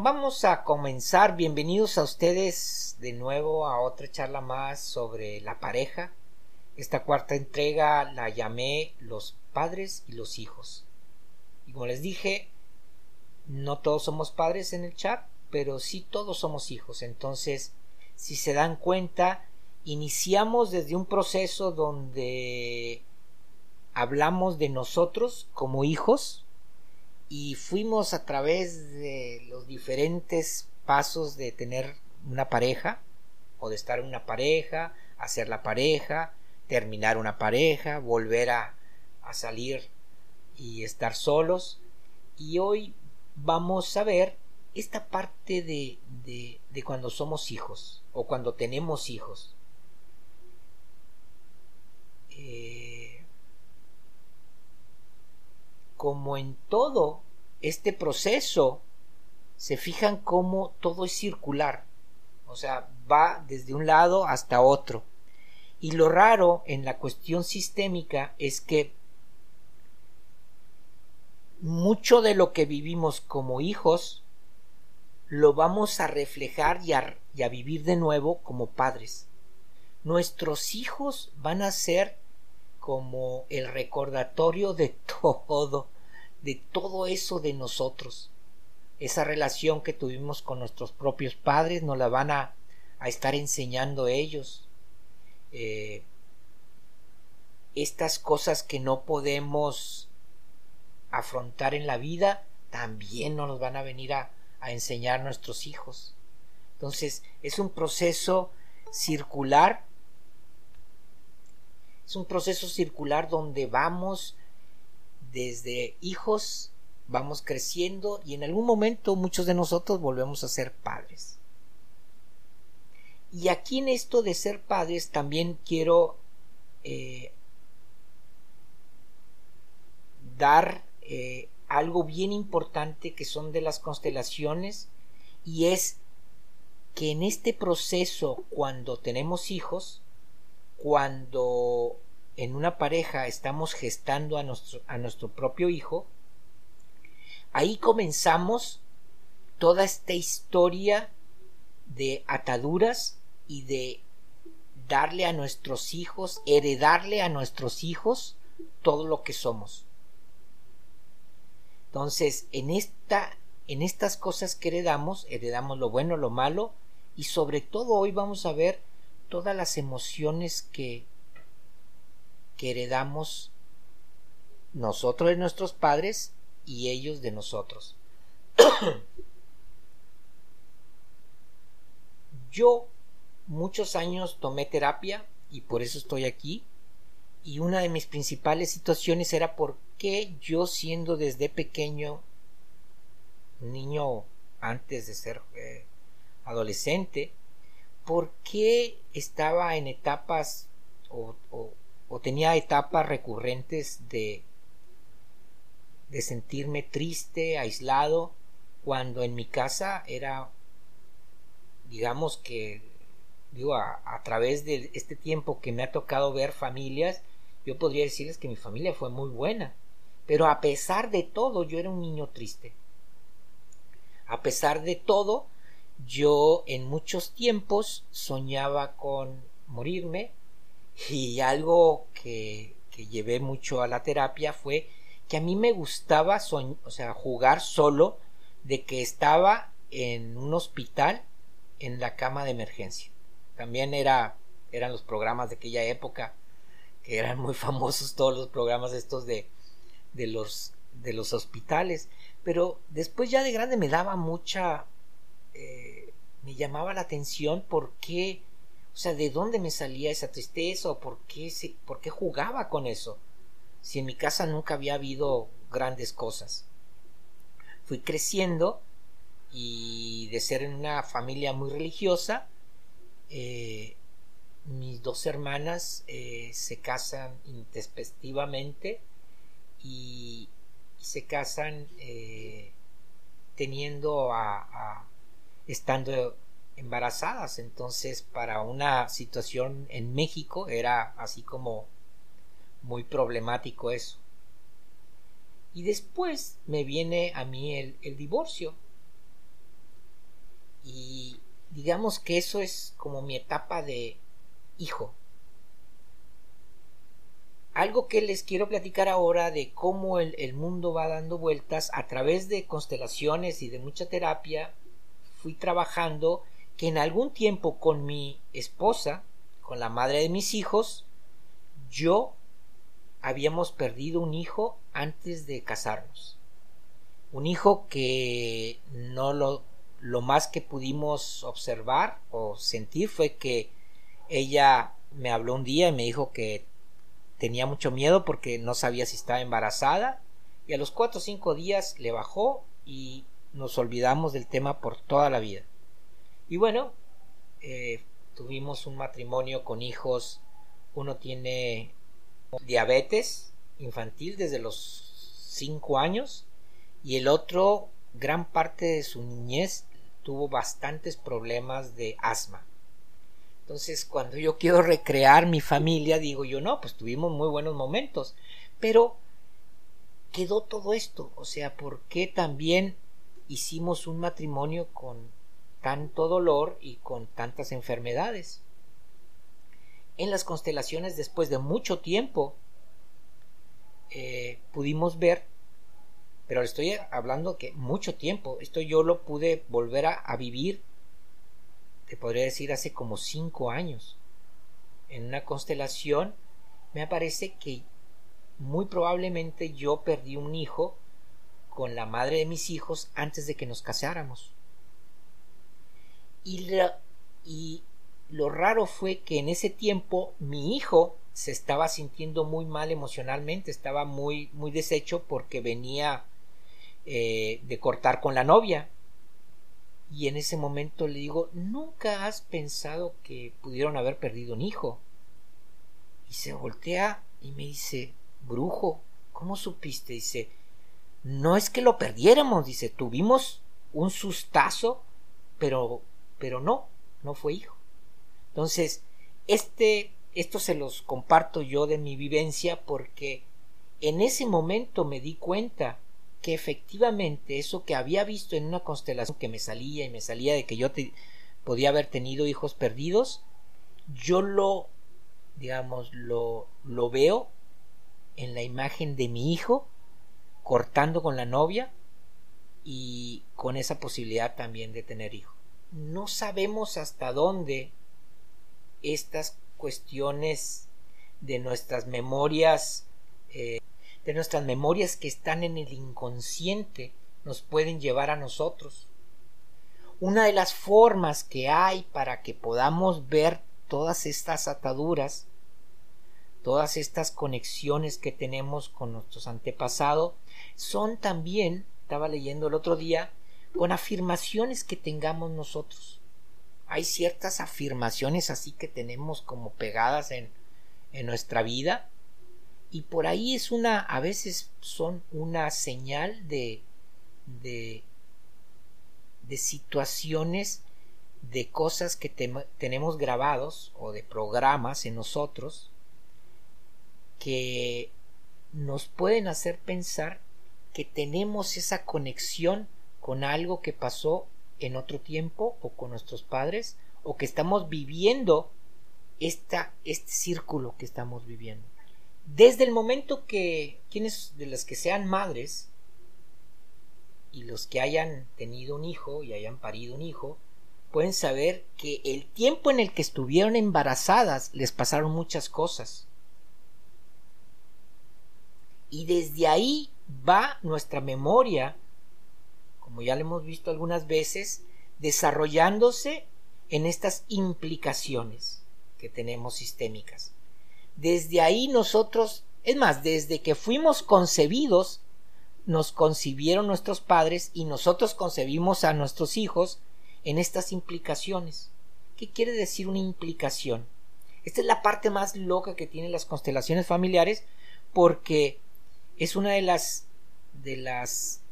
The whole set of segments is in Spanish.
Vamos a comenzar. Bienvenidos a ustedes de nuevo a otra charla más sobre la pareja. Esta cuarta entrega la llamé Los padres y los hijos. Y como les dije, no todos somos padres en el chat, pero sí todos somos hijos. Entonces, si se dan cuenta, iniciamos desde un proceso donde hablamos de nosotros como hijos y fuimos a través de los diferentes pasos de tener una pareja o de estar en una pareja, hacer la pareja, terminar una pareja, volver a, a salir y estar solos. Y hoy vamos a ver esta parte de, de, de cuando somos hijos o cuando tenemos hijos. Eh, como en todo este proceso, se fijan cómo todo es circular, o sea, va desde un lado hasta otro. Y lo raro en la cuestión sistémica es que mucho de lo que vivimos como hijos lo vamos a reflejar y a, y a, vivir de nuevo como padres. Nuestros hijos van a ser como el recordatorio de todo, de todo eso de nosotros. Esa relación que tuvimos con nuestros propios padres nos la van a, a estar enseñando ellos. Eh, estas cosas que no podemos afrontar en la vida también nos van a venir a, a enseñar nuestros hijos. Entonces es un proceso circular, es un proceso circular donde vamos desde hijos, vamos creciendo y en algún momento muchos de nosotros volvemos a ser padres. Y aquí en esto de ser padres también quiero eh, dar eh, algo bien importante que son de las constelaciones y es que en este proceso cuando tenemos hijos, cuando en una pareja estamos gestando a nuestro, a nuestro propio hijo, ahí comenzamos toda esta historia de ataduras y de darle a nuestros hijos, heredarle a nuestros hijos todo lo que somos. Entonces, en esta en estas cosas que heredamos, heredamos lo bueno, lo malo y sobre todo hoy vamos a ver todas las emociones que heredamos nosotros de nuestros padres y ellos de nosotros. Yo muchos años tomé terapia y por eso estoy aquí. Y una de mis principales situaciones era por qué yo siendo desde pequeño, niño antes de ser eh, adolescente, por qué estaba en etapas o, tenía etapas recurrentes de de sentirme triste, aislado, cuando en mi casa era digamos que digo a, a, través de este tiempo que me ha tocado ver familias yo podría decirles que mi familia fue muy buena. Pero a pesar de todo yo era un niño triste. A pesar de todo yo en muchos tiempos soñaba con morirme y algo que, que llevé mucho a la terapia fue que a mí me gustaba o sea, jugar solo de que estaba en un hospital en la cama de emergencia. También era, eran los programas de aquella época, que eran muy famosos todos los programas estos de, de, los, de los hospitales. Pero después ya de grande me daba mucha... Eh, me llamaba la atención por qué o sea, ¿de dónde me salía esa tristeza o por qué, por qué jugaba con eso? Si en mi casa nunca había habido grandes cosas. Fui creciendo y de ser en una familia muy religiosa, eh, mis dos hermanas eh, se casan intempestivamente y, se casan eh, teniendo a estando embarazadas. Entonces, para una situación en México era así como muy problemático eso. Y después me viene a mí el, el divorcio. Y digamos que eso es como mi etapa de hijo. Algo que les quiero platicar ahora de cómo el, el, mundo va dando vueltas a través de constelaciones y de mucha terapia, fui trabajando que en algún tiempo con mi esposa, con la madre de mis hijos, yo habíamos perdido un hijo antes de casarnos. Un hijo que no lo, lo más que pudimos observar o sentir fue que ella me habló un día y me dijo que tenía mucho miedo porque no sabía si estaba embarazada y a los cuatro o cinco días le bajó y nos olvidamos del tema por toda la vida. Y bueno, eh, tuvimos un matrimonio con hijos, uno tiene diabetes infantil desde los cinco años y el otro gran parte de su niñez tuvo bastantes problemas de asma. Entonces, cuando yo quiero recrear mi familia, digo yo, no, pues tuvimos muy buenos momentos, pero quedó todo esto, o sea, ¿por qué también hicimos un matrimonio con tanto dolor y con tantas enfermedades? En las constelaciones, después de mucho tiempo, eh, pudimos ver, pero estoy hablando que mucho tiempo, esto yo lo pude volver a, a vivir te podría decir hace como cinco años. En una constelación me parece que muy probablemente yo perdí un hijo con la madre de mis hijos antes de que nos casáramos. Y, y lo raro fue que en ese tiempo mi hijo se estaba sintiendo muy mal emocionalmente, estaba muy, muy deshecho porque venía eh, de cortar con la novia y en ese momento le digo, ¿nunca has pensado que pudieron haber perdido un hijo? Y se voltea y me dice, brujo, ¿cómo supiste? Dice, no es que lo perdiéramos, dice, tuvimos un sustazo, pero, pero no, no fue hijo. Entonces, este, esto se los comparto yo de mi vivencia porque en ese momento me di cuenta que efectivamente eso que había visto en una constelación que me salía y me salía de que yo podía haber tenido hijos perdidos, yo lo, digamos, lo, lo veo en la imagen de mi hijo cortando con la novia y con esa posibilidad también de tener hijo. No sabemos hasta dónde estas cuestiones de nuestras memorias eh, de nuestras memorias que están en el inconsciente nos pueden llevar a nosotros. Una de las formas que hay para que podamos ver todas estas ataduras, todas estas conexiones que tenemos con nuestros antepasados, son también, estaba leyendo el otro día, con afirmaciones que tengamos nosotros. Hay ciertas afirmaciones así que tenemos como pegadas en, en nuestra vida y por ahí es una a veces son una señal de de, de situaciones de cosas que tenemos grabados o de programas en nosotros que nos pueden hacer pensar que tenemos esa conexión con algo que pasó en otro tiempo o con nuestros padres o que estamos viviendo esta, este círculo que estamos viviendo. Desde el momento que quienes de las que sean madres y los que hayan tenido un hijo y hayan parido un hijo, pueden saber que el tiempo en el que estuvieron embarazadas les pasaron muchas cosas. Y desde ahí va nuestra memoria, como ya lo hemos visto algunas veces, desarrollándose en estas implicaciones que tenemos sistémicas. Desde ahí nosotros, es más, desde que fuimos concebidos, nos concibieron nuestros padres y nosotros concebimos a nuestros hijos en estas implicaciones. ¿Qué quiere decir una implicación? Esta es la parte más loca que tienen las constelaciones familiares porque es una de las de las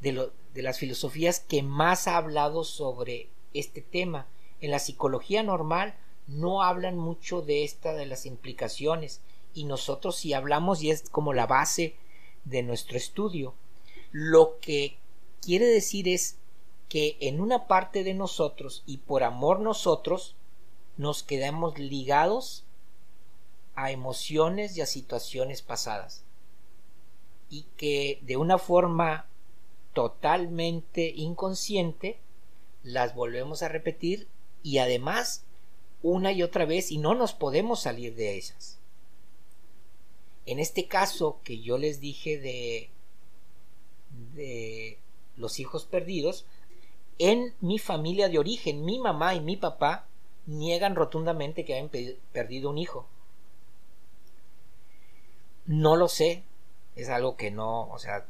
de, de las filosofías que más ha hablado sobre este tema. En la psicología normal no hablan mucho de esta de las implicaciones y nosotros si hablamos y es como la base de nuestro estudio lo que quiere decir es que en una parte de nosotros y por amor nosotros nos quedamos ligados a emociones y a situaciones pasadas y que de una forma totalmente inconsciente las volvemos a repetir y además una y otra vez y no nos podemos salir de ellas. En este caso que yo les dije de, de los hijos perdidos, en mi familia de origen, mi mamá y mi papá niegan rotundamente que hayan perdido un hijo. No lo sé, es algo que no, o sea,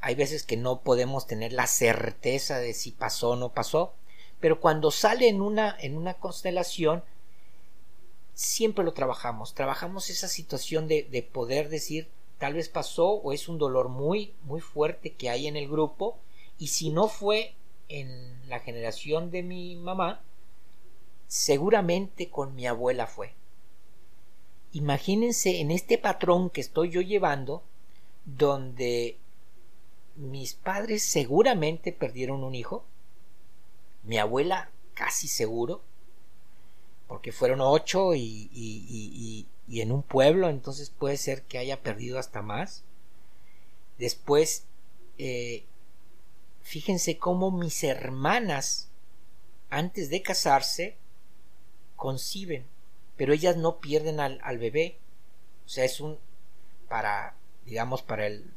hay veces que no podemos tener la certeza de si pasó o no pasó, pero cuando sale en una, en una constelación, siempre lo trabajamos, trabajamos esa situación de, de poder decir, tal vez pasó o es un dolor muy, muy fuerte que hay en el grupo, y si no fue en la generación de mi mamá, seguramente con mi abuela fue. Imagínense en este patrón que estoy yo llevando, donde mis padres seguramente perdieron un hijo, mi abuela casi seguro, porque fueron ocho y, y, y, en un pueblo, entonces puede ser que haya perdido hasta más. Después, eh, fíjense cómo mis hermanas, antes de casarse, conciben, pero ellas no pierden al, al bebé. O sea, es un, para, digamos, para el,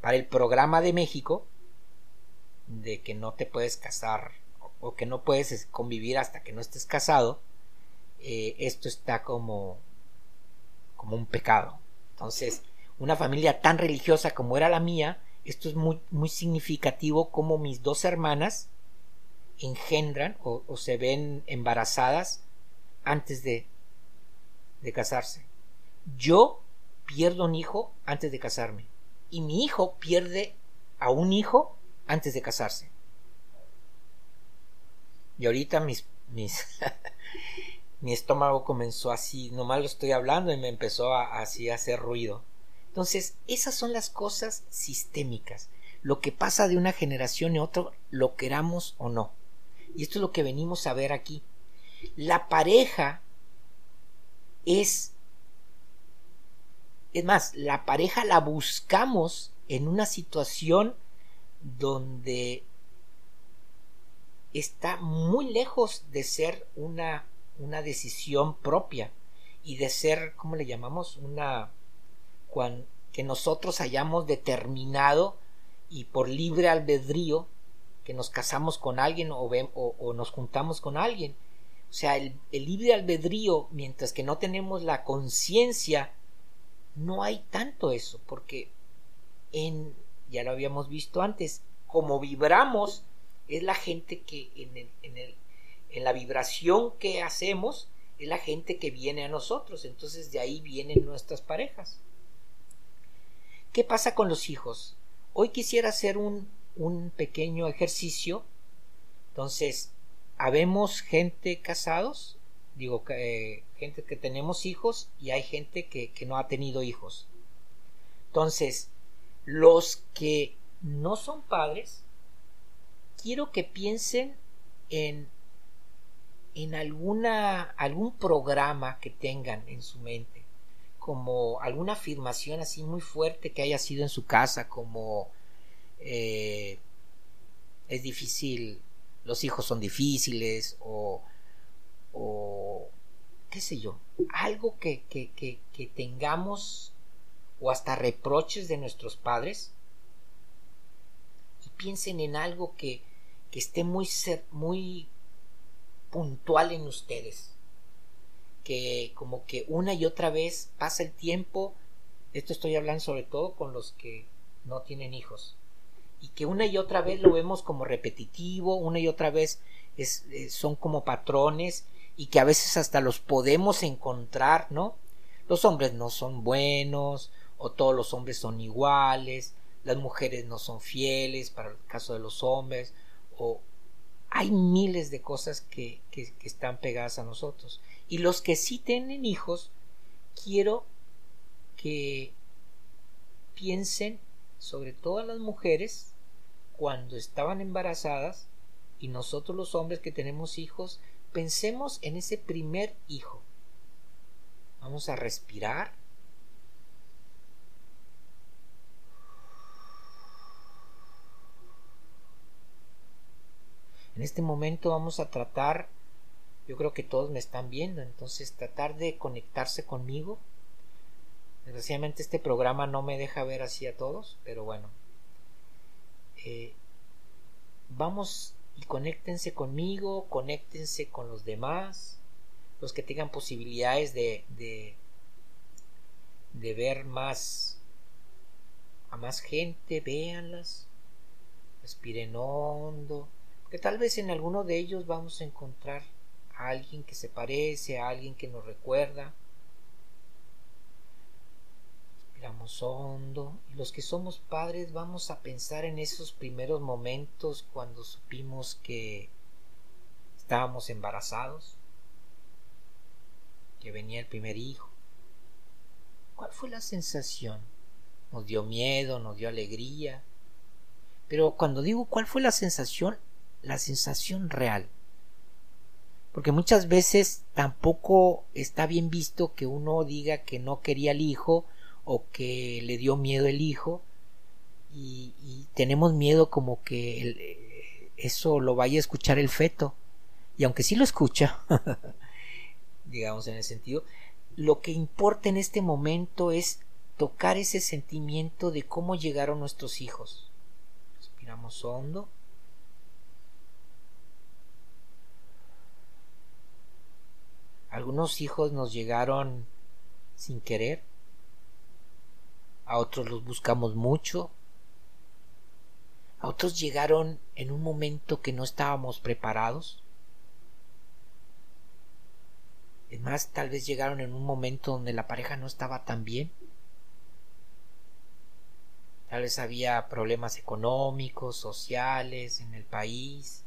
para el programa de México, de que no te puedes casar o que no puedes convivir hasta que no estés casado, eh, esto está como, como un pecado. Entonces, una familia tan religiosa como era la mía, esto es muy, muy significativo como mis dos hermanas engendran o, o se ven embarazadas antes de, de casarse. Yo pierdo un hijo antes de casarme y mi hijo pierde a un hijo antes de casarse. Y ahorita mis, mi estómago comenzó así, nomás lo estoy hablando y me empezó a, así a hacer ruido. Entonces, esas son las cosas sistémicas. Lo que pasa de una generación a otra, lo queramos o no. Y esto es lo que venimos a ver aquí. La pareja es... Es más, la pareja la buscamos en una situación donde está muy lejos de ser una, una decisión propia y de ser, ¿cómo le llamamos? Una que nosotros hayamos determinado y por libre albedrío que nos casamos con alguien o, o, nos juntamos con alguien. O sea, el, el libre albedrío, mientras que no tenemos la conciencia, no hay tanto eso, porque en, ya lo habíamos visto antes, como vibramos, es la gente que en, el, en, el, en la vibración que hacemos, es la gente que viene a nosotros, entonces de ahí vienen nuestras parejas. ¿Qué pasa con los hijos? Hoy quisiera hacer un, un pequeño ejercicio. Entonces, habemos gente casados, digo, eh, gente que tenemos hijos y hay gente que, que no ha tenido hijos. Entonces, los que no son padres, quiero que piensen en, en alguna, algún programa que tengan en su mente como alguna afirmación así muy fuerte que haya sido en su casa, como eh, es difícil, los hijos son difíciles, o, o qué sé yo, algo que, que, que, tengamos, o hasta reproches de nuestros padres, y piensen en algo que, que esté muy, muy puntual en ustedes que como que una y otra vez pasa el tiempo, esto estoy hablando sobre todo con los que no tienen hijos, y que una y otra vez lo vemos como repetitivo, una y otra vez es, eh, son como patrones y que a veces hasta los podemos encontrar, ¿no? Los hombres no son buenos, o todos los hombres son iguales, las mujeres no son fieles para el caso de los hombres, o hay miles de cosas que, que, que están pegadas a nosotros. Y los que sí tienen hijos, quiero que piensen, sobre todo las mujeres, cuando estaban embarazadas y nosotros los hombres que tenemos hijos, pensemos en ese primer hijo. Vamos a respirar. En este momento vamos a tratar, yo creo que todos me están viendo, entonces tratar de conectarse conmigo. Desgraciadamente este programa no me deja ver así a todos, pero bueno. Eh, vamos y conéctense conmigo, conéctense con los demás, los que tengan posibilidades de, de, ver más a más gente, véanlas, respiren hondo, que tal vez en alguno de ellos vamos a encontrar a alguien que se parece, a alguien que nos recuerda. Respiramos hondo y los que somos padres vamos a pensar en esos primeros momentos cuando supimos que estábamos embarazados, que venía el primer hijo. ¿Cuál fue la sensación? Nos dio miedo, nos dio alegría. Pero cuando digo cuál fue la sensación, la sensación real. Porque muchas veces tampoco está bien visto que uno diga que no quería el hijo o que le dio miedo el hijo y, tenemos miedo como que eh, eso lo vaya a escuchar el feto. Y aunque sí lo escucha digamos en el sentido lo que importa en este momento es tocar ese sentimiento de cómo llegaron nuestros hijos. Respiramos hondo. Algunos hijos nos llegaron sin querer a otros los buscamos mucho, a otros llegaron en un momento que no estábamos preparados. Es más, tal vez llegaron en un momento donde la pareja no estaba tan bien. Tal vez había problemas económicos, sociales en el país.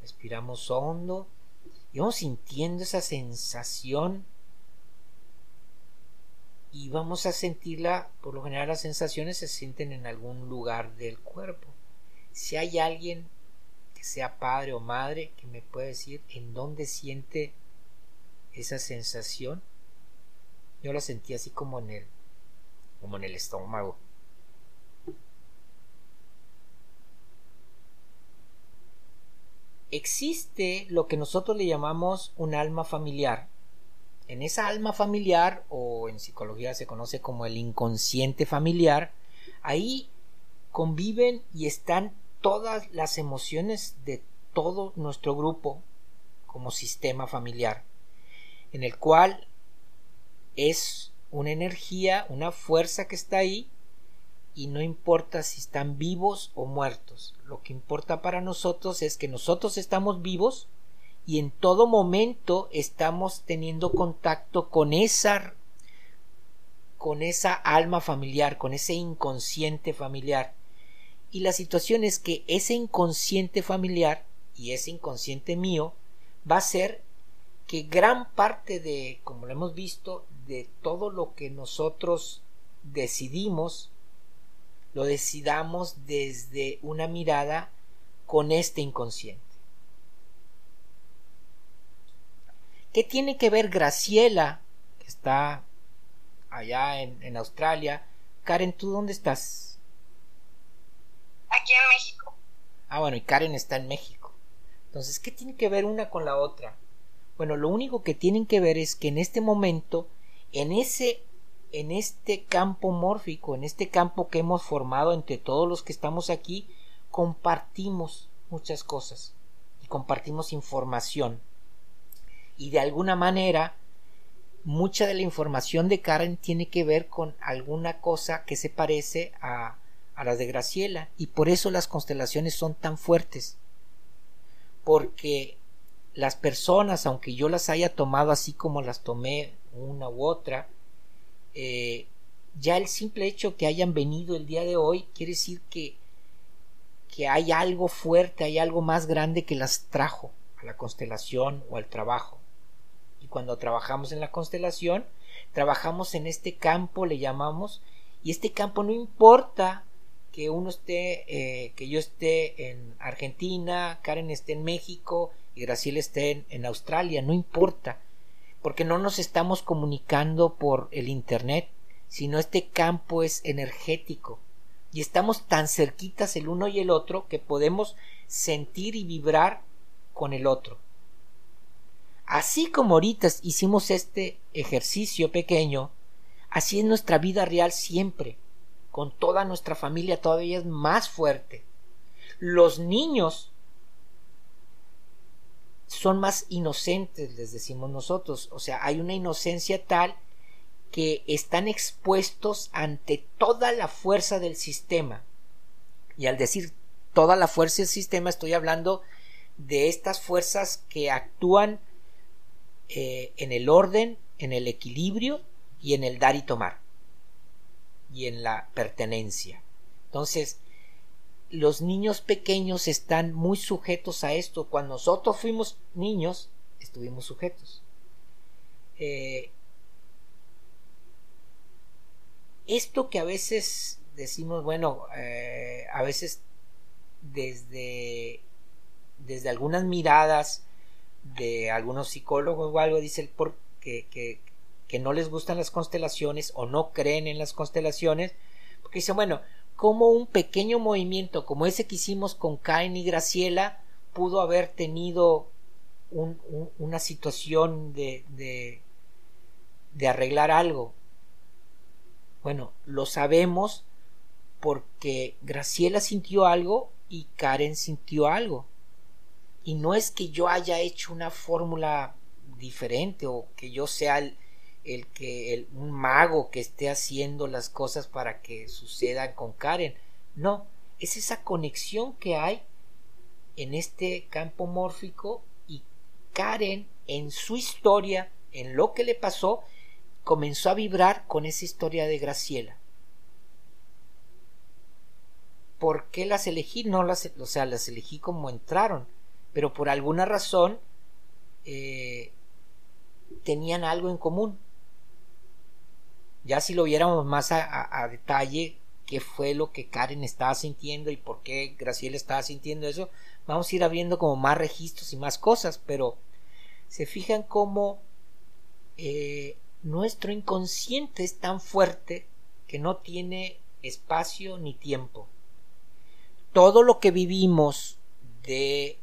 Respiramos hondo y vamos sintiendo esa sensación y vamos a sentirla, por lo general las sensaciones se sienten en algún lugar del cuerpo. Si hay alguien que sea padre o madre que me puede decir en dónde siente esa sensación, yo la sentí así como en el, como en el estómago. Existe lo que nosotros le llamamos un alma familiar en esa alma familiar, o en psicología se conoce como el inconsciente familiar, ahí conviven y están todas las emociones de todo nuestro grupo como sistema familiar, en el cual es una energía, una fuerza que está ahí y no importa si están vivos o muertos. Lo que importa para nosotros es que nosotros estamos vivos y en todo momento estamos teniendo contacto con esa con esa alma familiar, con ese inconsciente familiar. Y la situación es que ese inconsciente familiar y ese inconsciente mío va a ser que gran parte de, como lo hemos visto, de todo lo que nosotros decidimos, lo decidamos desde una mirada con este inconsciente. ¿Qué tiene que ver Graciela, que está allá en, Australia? Karen, ¿tú dónde estás? Aquí en México. Ah, bueno, y Karen está en México. Entonces, ¿qué tiene que ver una con la otra? Bueno, lo único que tienen que ver es que en este momento, en ese en este campo mórfico, en este campo que hemos formado entre todos los que estamos aquí, compartimos muchas cosas y compartimos información y de alguna manera mucha de la información de Karen tiene que ver con alguna cosa que se parece a, a las de Graciela y por eso las constelaciones son tan fuertes. Porque las personas aunque yo las haya tomado así como las tomé una u otra eh, ya el simple hecho que hayan venido el día de hoy quiere decir que que hay algo fuerte hay algo más grande que las trajo a la constelación o al trabajo cuando trabajamos en la constelación, trabajamos en este campo, le llamamos, y este campo no importa que uno esté, eh, que yo esté en Argentina, Karen esté en México y Graciela esté en, Australia, no importa, porque no nos estamos comunicando por el Internet, sino este campo es energético y estamos tan cerquitas el uno y el otro que podemos sentir y vibrar con el otro. Así como ahorita hicimos este ejercicio pequeño, así es nuestra vida real siempre con toda nuestra familia todavía es más fuerte. Los niños son más inocentes, les decimos nosotros. O sea, hay una inocencia tal que están expuestos ante toda la fuerza del sistema. Y al decir toda la fuerza del sistema estoy hablando de estas fuerzas que actúan eh, en el orden, en el equilibrio y en el dar y tomar y en la pertenencia. Entonces, los niños pequeños están muy sujetos a esto. Cuando nosotros fuimos niños, estuvimos sujetos. Eh, esto que a veces decimos, bueno, eh, a veces desde, desde algunas miradas de algunos psicólogos o algo, dice el por, que, que, no les gustan las constelaciones o no creen en las constelaciones, porque dicen, bueno, como un pequeño movimiento como ese que hicimos con Cain y Graciela pudo haber tenido una situación de, de arreglar algo. Bueno, lo sabemos porque Graciela sintió algo y Karen sintió algo. Y no es que yo haya hecho una fórmula diferente o que yo sea el, que el, un mago que esté haciendo las cosas para que sucedan con Karen. No, es esa conexión que hay en este campo mórfico y Karen en su historia, en lo que le pasó, comenzó a vibrar con esa historia de Graciela. ¿Por qué las elegí? No las, o sea, las elegí como entraron, pero por alguna razón eh, tenían algo en común. Ya si lo viéramos más a, detalle, qué fue lo que Karen estaba sintiendo y por qué Graciela estaba sintiendo eso, vamos a ir abriendo como más registros y más cosas, pero se fijan cómo eh, nuestro inconsciente es tan fuerte que no tiene espacio ni tiempo. Todo lo que vivimos de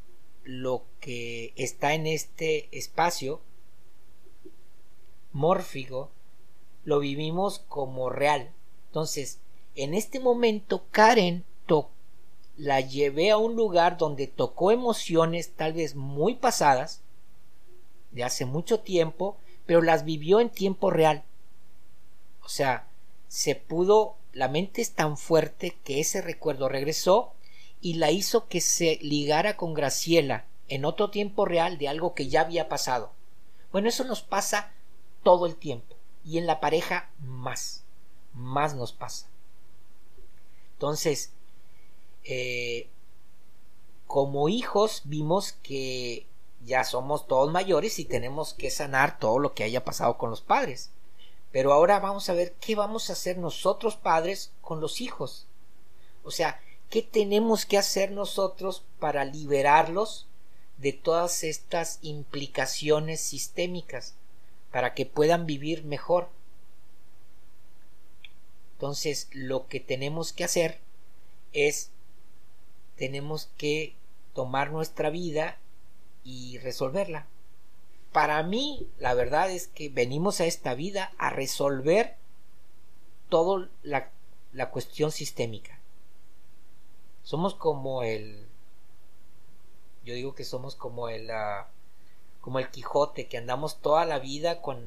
lo que está en este espacio mórfico lo vivimos como real. Entonces, en este momento Karen la llevé a un lugar donde tocó emociones tal vez muy pasadas, de hace mucho tiempo, pero las vivió en tiempo real. O sea, se pudo, la mente es tan fuerte que ese recuerdo regresó y la hizo que se ligara con Graciela en otro tiempo real de algo que ya había pasado. Bueno, eso nos pasa todo el tiempo y en la pareja más, más nos pasa. Entonces, eh, como hijos vimos que ya somos todos mayores y tenemos que sanar todo lo que haya pasado con los padres. Pero ahora vamos a ver qué vamos a hacer nosotros padres con los hijos. O sea, ¿qué tenemos que hacer nosotros para liberarlos de todas estas implicaciones sistémicas? para que puedan vivir mejor. Entonces, lo que tenemos que hacer es, tenemos que tomar nuestra vida y resolverla. Para mí, la verdad es que venimos a esta vida a resolver toda la, la cuestión sistémica. Somos como el... Yo digo que somos como el... Ah, como el Quijote, que andamos toda la vida con,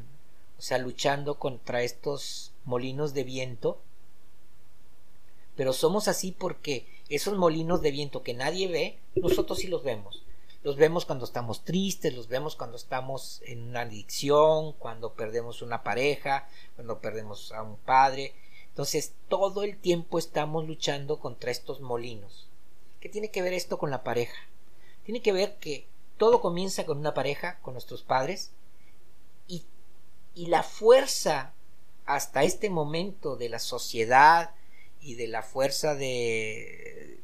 o sea, luchando contra estos molinos de viento. Pero somos así porque esos molinos de viento que nadie ve, nosotros sí los vemos. Los vemos cuando estamos tristes, los vemos cuando estamos en una adicción, cuando perdemos una pareja, cuando perdemos a un padre. Entonces, todo el tiempo estamos luchando contra estos molinos. ¿Qué tiene que ver esto con la pareja? Tiene que ver que todo comienza con una pareja, con nuestros padres, y, y la fuerza hasta este momento de la sociedad y de la fuerza de,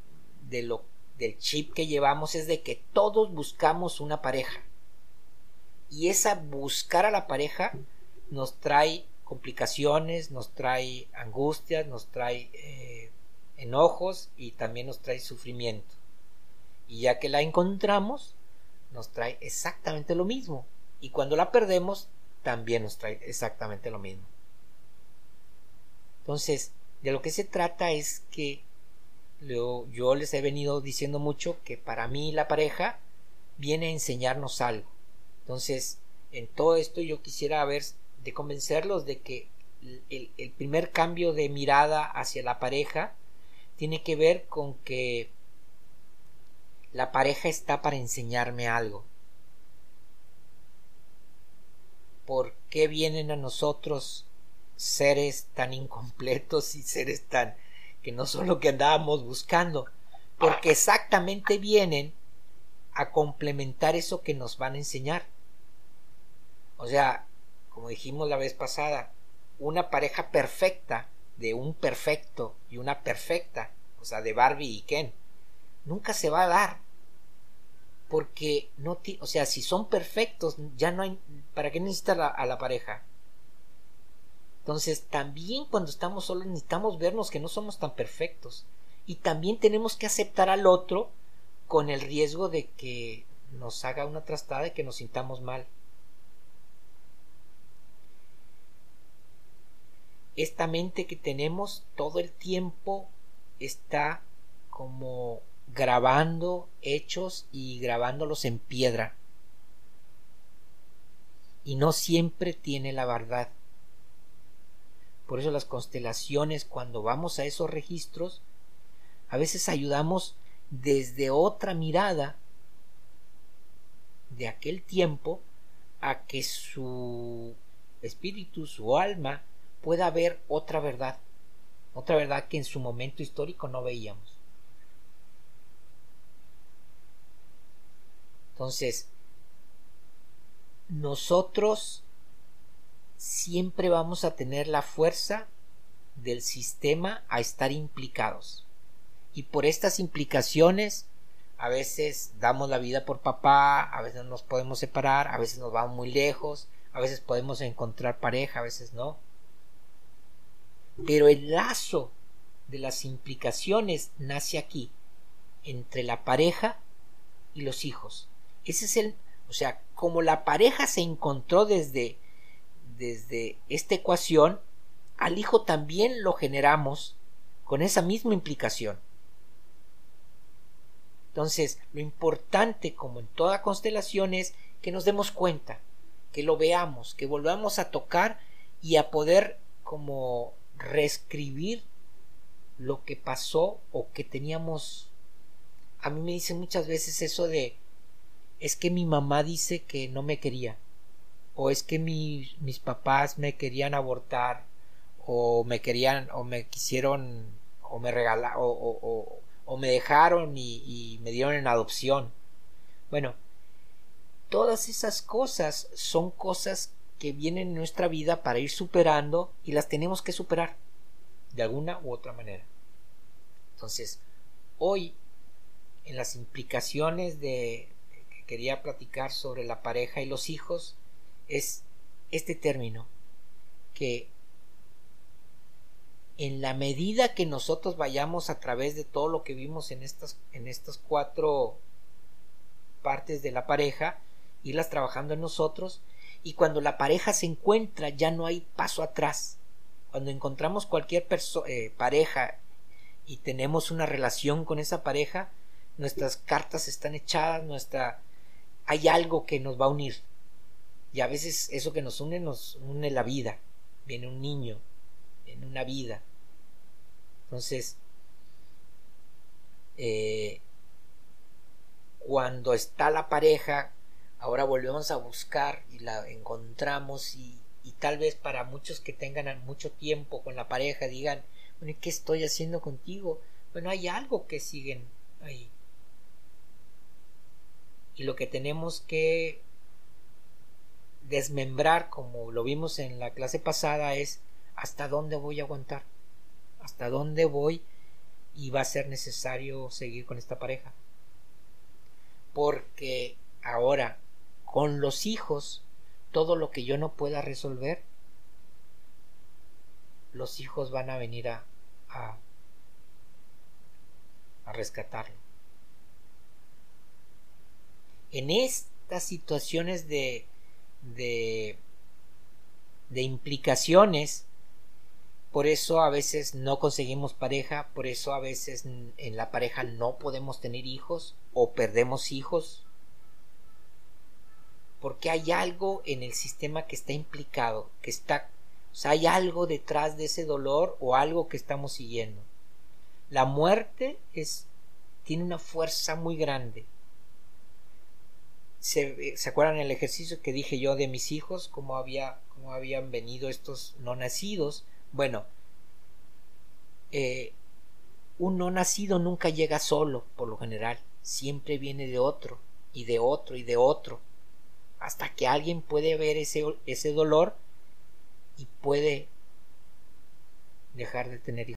de lo, del chip que llevamos es de que todos buscamos una pareja. Y esa buscar a la pareja nos trae complicaciones, nos trae angustias, nos trae eh, enojos y también nos trae sufrimiento. Y ya que la encontramos, nos trae exactamente lo mismo. Y cuando la perdemos, también nos trae exactamente lo mismo. Entonces, de lo que se trata es que yo les he venido diciendo mucho que para mí la pareja viene a enseñarnos algo. Entonces, en todo esto yo quisiera ver de convencerlos de que el, primer cambio de mirada hacia la pareja tiene que ver con que la pareja está para enseñarme algo. ¿Por qué vienen a nosotros seres tan incompletos y seres tan que no son lo que andábamos buscando, porque exactamente vienen a complementar eso que nos van a enseñar. O sea, como dijimos la vez pasada, una pareja perfecta de un perfecto y una perfecta, o sea, de Barbie y Ken, nunca se va a dar. Porque no, o sea, si son perfectos, ya no hay, ¿para qué necesitar a la pareja? Entonces, también cuando estamos solos necesitamos vernos que no somos tan perfectos. Y también tenemos que aceptar al otro con el riesgo de que nos haga una trastada y que nos sintamos mal. Esta mente que tenemos todo el tiempo está como grabando hechos y grabándolos en piedra. Y no siempre tiene la verdad. Por eso las constelaciones, cuando vamos a esos registros, a veces ayudamos desde otra mirada de aquel tiempo a que su espíritu, su alma, pueda ver otra verdad, otra verdad que en su momento histórico no veíamos. Entonces, nosotros siempre vamos a tener la fuerza del sistema a estar implicados. Y por estas implicaciones, a veces damos la vida por papá, a veces nos podemos separar, a veces nos vamos muy lejos, a veces podemos encontrar pareja, a veces no. Pero el lazo de las implicaciones nace aquí, entre la pareja y los hijos. Ese es el, o sea, como la pareja se encontró desde desde esta ecuación, al hijo también lo generamos con esa misma implicación. Entonces, lo importante, como en toda constelación, es que nos demos cuenta, que lo veamos, que volvamos a tocar y a poder como reescribir lo que pasó o que teníamos. A mí me dicen muchas veces eso de es que mi mamá dice que no me quería o es que mis papás me querían abortar o me querían o me quisieron o me regalaron o, o, me dejaron y, y me dieron en adopción bueno todas esas cosas son cosas que vienen en nuestra vida para ir superando y las tenemos que superar de alguna u otra manera. Entonces hoy en las implicaciones de que quería platicar sobre la pareja y los hijos es este término que en la medida que nosotros vayamos a través de todo lo que vimos en estas, en estas cuatro partes de la pareja, irlas trabajando en nosotros, y cuando la pareja se encuentra ya no hay paso atrás. Cuando encontramos cualquier eh, pareja y tenemos una relación con esa pareja, nuestras cartas están echadas, nuestra hay algo que nos va a unir, y a veces eso que nos une nos une la vida. Viene un niño, viene una vida. Entonces, eh, cuando está la pareja, ahora volvemos a buscar y la encontramos y, tal vez para muchos que tengan mucho tiempo con la pareja digan, bueno, ¿qué estoy haciendo contigo? Bueno, hay algo que siguen ahí. Y lo que tenemos que desmembrar, como lo vimos en la clase pasada, es hasta dónde voy a aguantar, hasta dónde voy y va a ser necesario seguir con esta pareja. Porque ahora, con los hijos, todo lo que yo no pueda resolver, los hijos van a venir a, a, rescatarlo. En estas situaciones de, de, de implicaciones, por eso a veces no conseguimos pareja, por eso a veces en la pareja no podemos tener hijos o perdemos hijos. Porque hay algo en el sistema que está implicado, que está, o sea, hay algo detrás de ese dolor o algo que estamos siguiendo. La muerte es tiene una fuerza muy grande. ¿Se, ¿Se, acuerdan el ejercicio que dije yo de mis hijos? Cómo, había, cómo habían venido estos no nacidos. Bueno, eh, un no nacido nunca llega solo, por lo general, siempre viene de otro, y de otro, y de otro, hasta que alguien puede ver ese, ese dolor y puede dejar de tener